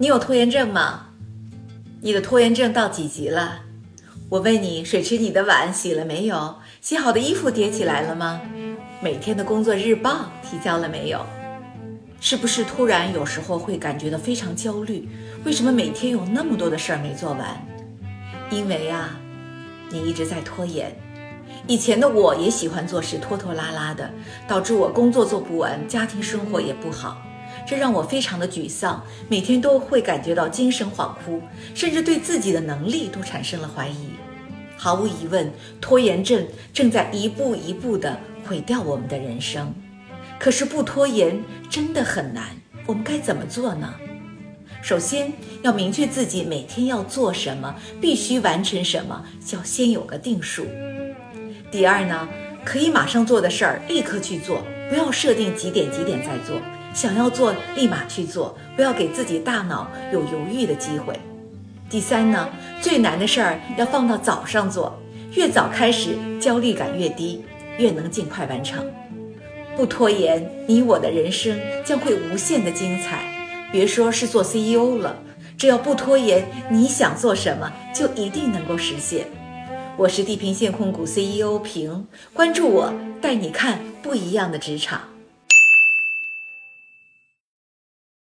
你有拖延症吗？你的拖延症到几级了？我问你，水池里的碗洗了没有？洗好的衣服叠起来了吗？每天的工作日报提交了没有？是不是突然有时候会感觉到非常焦虑？为什么每天有那么多的事儿没做完？因为啊，你一直在拖延。以前的我也喜欢做事拖拖拉拉的，导致我工作做不完，家庭生活也不好，这让我非常的沮丧，每天都会感觉到精神恍惚，甚至对自己的能力都产生了怀疑。毫无疑问，拖延症正在一步一步地毁掉我们的人生。可是不拖延真的很难，我们该怎么做呢？首先要明确自己每天要做什么，必须完成什么，要先有个定数。第二呢，可以马上做的事儿立刻去做，不要设定几点几点再做，想要做立马去做，不要给自己大脑有犹豫的机会。第三呢，最难的事儿要放到早上做，越早开始焦虑感越低，越能尽快完成。不拖延，你我的人生将会无限的精彩。别说是做 CEO 了，只要不拖延，你想做什么就一定能够实现。我是地平线控股 CEO 平，关注我，带你看不一样的职场。